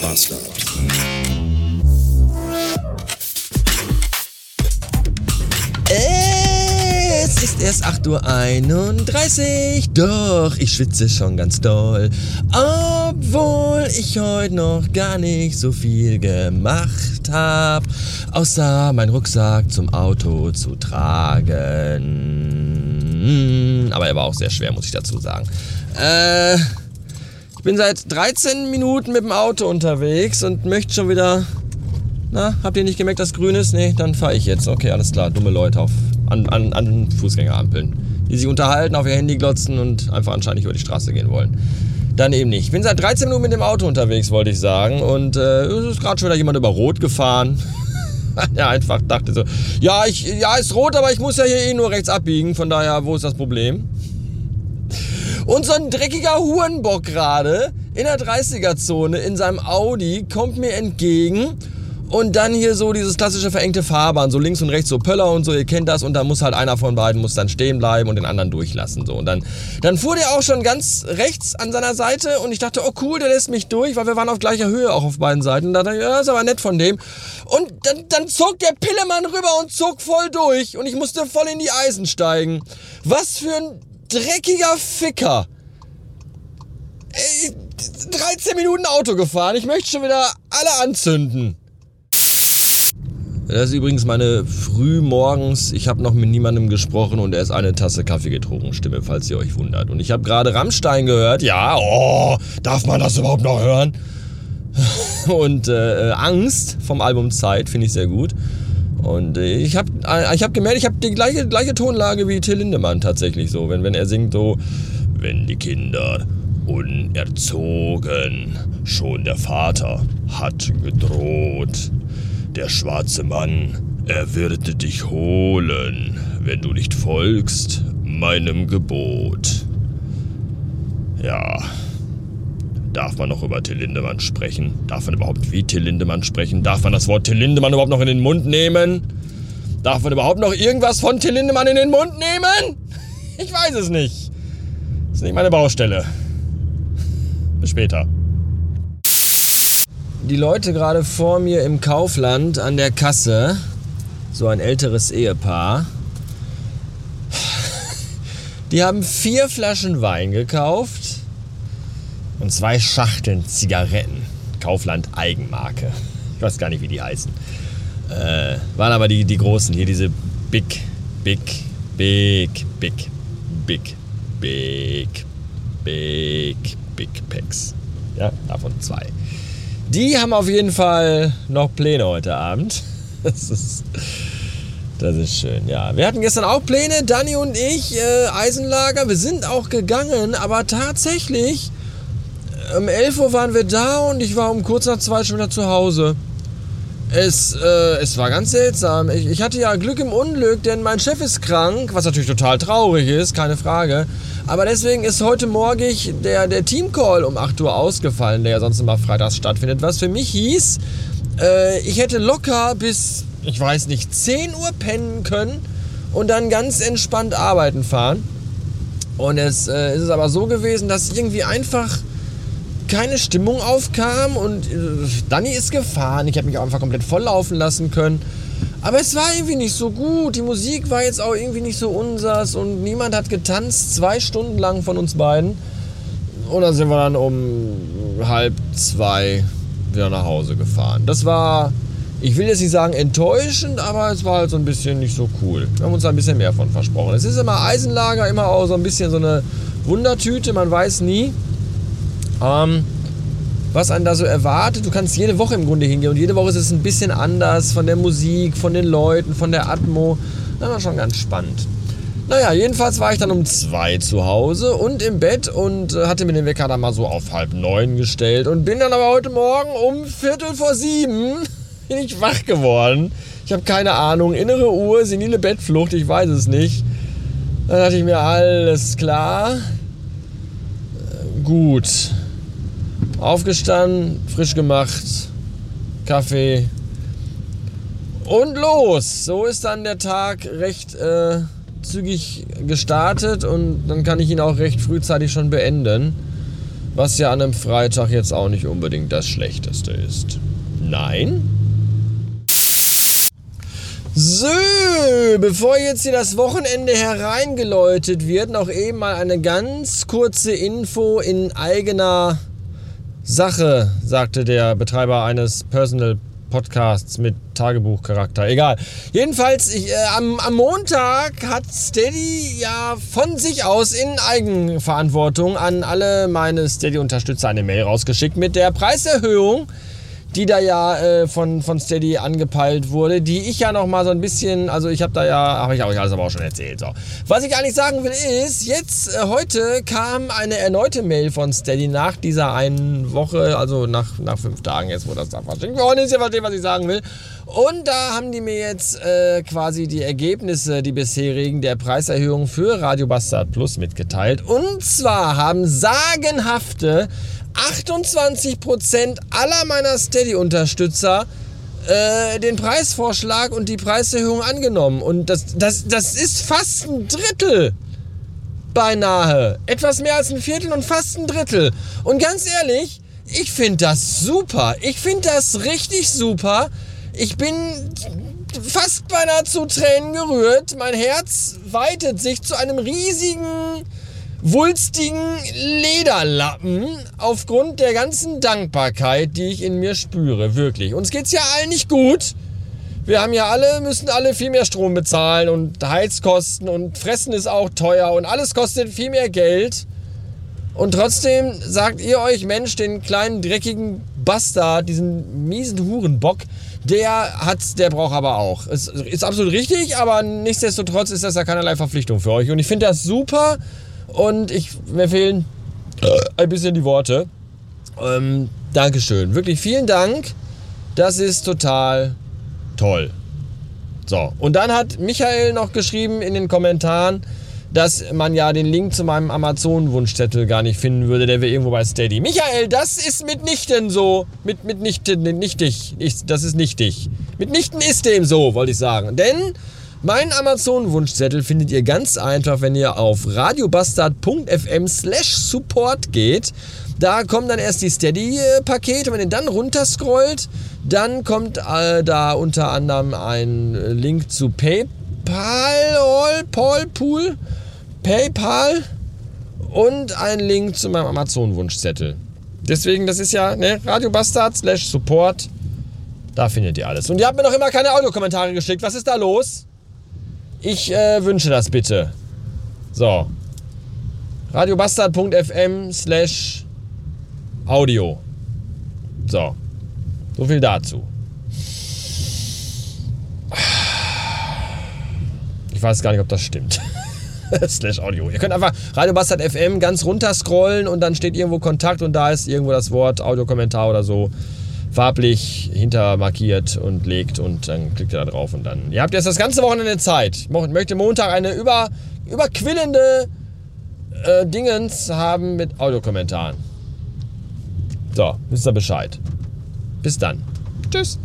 Bastard. Es ist erst 8.31 Uhr, doch ich schwitze schon ganz doll. Obwohl ich heute noch gar nicht so viel gemacht habe, außer meinen Rucksack zum Auto zu tragen. Aber er war auch sehr schwer, muss ich dazu sagen. Äh, ich bin seit 13 Minuten mit dem Auto unterwegs und möchte schon wieder na, habt ihr nicht gemerkt, dass grün ist? Nee, dann fahre ich jetzt. Okay, alles klar. Dumme Leute auf, an, an, an Fußgängerampeln. Die sich unterhalten, auf ihr Handy glotzen und einfach anscheinend über die Straße gehen wollen. Dann eben nicht. Ich bin seit 13 Minuten mit dem Auto unterwegs, wollte ich sagen. Und äh, es ist gerade schon wieder jemand über Rot gefahren. ja, einfach dachte so, ja, ich, ja, ist rot, aber ich muss ja hier eh nur rechts abbiegen. Von daher, wo ist das Problem? Und so ein dreckiger Hurenbock gerade in der 30er-Zone in seinem Audi kommt mir entgegen und dann hier so dieses klassische verengte Fahrbahn, so links und rechts so Pöller und so, ihr kennt das. Und da muss halt einer von beiden muss dann stehen bleiben und den anderen durchlassen. So. Und dann, dann fuhr der auch schon ganz rechts an seiner Seite und ich dachte, oh cool, der lässt mich durch, weil wir waren auf gleicher Höhe auch auf beiden Seiten. Da dachte ich, ja, ist aber nett von dem. Und dann, dann zog der Pillemann rüber und zog voll durch. Und ich musste voll in die Eisen steigen. Was für ein dreckiger Ficker. Ey, 13 Minuten Auto gefahren. Ich möchte schon wieder alle anzünden. Das ist übrigens meine frühmorgens, ich habe noch mit niemandem gesprochen und erst eine Tasse Kaffee getrunken Stimme, falls ihr euch wundert. Und ich habe gerade Rammstein gehört. Ja, oh, darf man das überhaupt noch hören? Und äh, Angst vom Album Zeit finde ich sehr gut. Und äh, ich habe äh, ich hab gemerkt, ich habe die gleiche, gleiche Tonlage wie Till Lindemann tatsächlich so. Wenn, wenn er singt so, wenn die Kinder unerzogen, schon der Vater hat gedroht. Der schwarze Mann, er wird dich holen, wenn du nicht folgst meinem Gebot. Ja. Darf man noch über Till Lindemann sprechen? Darf man überhaupt wie Till Lindemann sprechen? Darf man das Wort Till Lindemann überhaupt noch in den Mund nehmen? Darf man überhaupt noch irgendwas von Till Lindemann in den Mund nehmen? Ich weiß es nicht. Das ist nicht meine Baustelle. Bis später die Leute gerade vor mir im Kaufland an der Kasse, so ein älteres Ehepaar, die haben vier Flaschen Wein gekauft und zwei Schachteln Zigaretten. Kaufland Eigenmarke. Ich weiß gar nicht, wie die heißen. Äh, waren aber die, die großen, hier diese Big, Big, Big, Big, Big, Big, Big, Big Packs. Ja, davon zwei. Die haben auf jeden Fall noch Pläne heute Abend. Das ist, das ist schön, ja. Wir hatten gestern auch Pläne, Danny und ich, äh, Eisenlager. Wir sind auch gegangen, aber tatsächlich, um 11 Uhr waren wir da und ich war um kurz nach zwei schon wieder zu Hause. Es, äh, es war ganz seltsam. Ich, ich hatte ja Glück im Unglück, denn mein Chef ist krank, was natürlich total traurig ist, keine Frage. Aber deswegen ist heute Morgen der, der Teamcall um 8 Uhr ausgefallen, der ja sonst immer freitags stattfindet. Was für mich hieß, äh, ich hätte locker bis, ich weiß nicht, 10 Uhr pennen können und dann ganz entspannt arbeiten fahren. Und es äh, ist aber so gewesen, dass irgendwie einfach keine Stimmung aufkam und äh, Danny ist gefahren. Ich habe mich auch einfach komplett volllaufen lassen können. Aber es war irgendwie nicht so gut. Die Musik war jetzt auch irgendwie nicht so unsers und niemand hat getanzt, zwei Stunden lang von uns beiden. Und dann sind wir dann um halb zwei wieder nach Hause gefahren. Das war, ich will jetzt nicht sagen enttäuschend, aber es war halt so ein bisschen nicht so cool. Wir haben uns da ein bisschen mehr von versprochen. Es ist immer Eisenlager, immer auch so ein bisschen so eine Wundertüte, man weiß nie. Ähm, was einen da so erwartet. Du kannst jede Woche im Grunde hingehen und jede Woche ist es ein bisschen anders von der Musik, von den Leuten, von der Atmo. Das war schon ganz spannend. Naja, jedenfalls war ich dann um zwei zu Hause und im Bett und äh, hatte mir den Wecker dann mal so auf halb neun gestellt und bin dann aber heute Morgen um Viertel vor sieben bin ich wach geworden. Ich habe keine Ahnung, innere Uhr, senile Bettflucht, ich weiß es nicht. Dann dachte ich mir, alles klar. Äh, gut, Aufgestanden, frisch gemacht, Kaffee und los. So ist dann der Tag recht äh, zügig gestartet und dann kann ich ihn auch recht frühzeitig schon beenden. Was ja an einem Freitag jetzt auch nicht unbedingt das Schlechteste ist. Nein? So, bevor jetzt hier das Wochenende hereingeläutet wird, noch eben mal eine ganz kurze Info in eigener Sache, sagte der Betreiber eines Personal Podcasts mit Tagebuchcharakter. Egal. Jedenfalls, ich, äh, am, am Montag hat Steady ja von sich aus in Eigenverantwortung an alle meine Steady-Unterstützer eine Mail rausgeschickt mit der Preiserhöhung die da ja äh, von, von Steady angepeilt wurde, die ich ja noch mal so ein bisschen, also ich habe da ja, habe ich euch alles aber auch schon erzählt. So. Was ich eigentlich sagen will ist, jetzt äh, heute kam eine erneute Mail von Steady nach dieser einen Woche, also nach, nach fünf Tagen jetzt, wo das da verschickt worden ist, ihr versteht, was ich sagen will. Und da haben die mir jetzt äh, quasi die Ergebnisse, die bisherigen der Preiserhöhung für Radio Bastard Plus mitgeteilt. Und zwar haben sagenhafte 28% aller meiner Steady-Unterstützer äh, den Preisvorschlag und die Preiserhöhung angenommen. Und das, das, das ist fast ein Drittel. Beinahe. Etwas mehr als ein Viertel und fast ein Drittel. Und ganz ehrlich, ich finde das super. Ich finde das richtig super. Ich bin fast beinahe zu Tränen gerührt. Mein Herz weitet sich zu einem riesigen wulstigen Lederlappen aufgrund der ganzen Dankbarkeit, die ich in mir spüre, wirklich. Uns geht's ja allen nicht gut. Wir haben ja alle, müssen alle viel mehr Strom bezahlen und Heizkosten und Fressen ist auch teuer und alles kostet viel mehr Geld. Und trotzdem sagt ihr euch, Mensch, den kleinen dreckigen Bastard, diesen miesen Hurenbock, der hat, der braucht aber auch. Es ist absolut richtig, aber nichtsdestotrotz ist das ja keinerlei Verpflichtung für euch. Und ich finde das super und ich, mir fehlen ein bisschen die Worte. Ähm, Dankeschön. Wirklich vielen Dank. Das ist total toll. So, und dann hat Michael noch geschrieben in den Kommentaren, dass man ja den Link zu meinem Amazon-Wunschzettel gar nicht finden würde, der wäre irgendwo bei Steady. Michael, das ist mitnichten so. Mit, mitnichten, nichtig. Das ist nichtig. Mitnichten ist dem so, wollte ich sagen. Denn Meinen Amazon-Wunschzettel findet ihr ganz einfach, wenn ihr auf radiobastard.fm slash support geht. Da kommen dann erst die Steady-Pakete. Wenn ihr dann runterscrollt, dann kommt äh, da unter anderem ein Link zu PayPal, Paul Pool, PayPal und ein Link zu meinem Amazon-Wunschzettel. Deswegen, das ist ja ne, Radio Bastard slash Support. Da findet ihr alles. Und ihr habt mir noch immer keine Audiokommentare geschickt. Was ist da los? Ich äh, wünsche das bitte. So. Radiobastard.fm slash Audio. So. So viel dazu. Ich weiß gar nicht, ob das stimmt. slash Audio. Ihr könnt einfach Radiobastard FM ganz runter scrollen und dann steht irgendwo Kontakt und da ist irgendwo das Wort Audiokommentar oder so farblich hintermarkiert und legt und dann klickt ihr da drauf und dann. Ihr habt jetzt das ganze Wochenende Zeit. Ich möchte Montag eine über, überquillende äh, Dingens haben mit Audiokommentaren. So, wisst ihr Bescheid. Bis dann. Tschüss.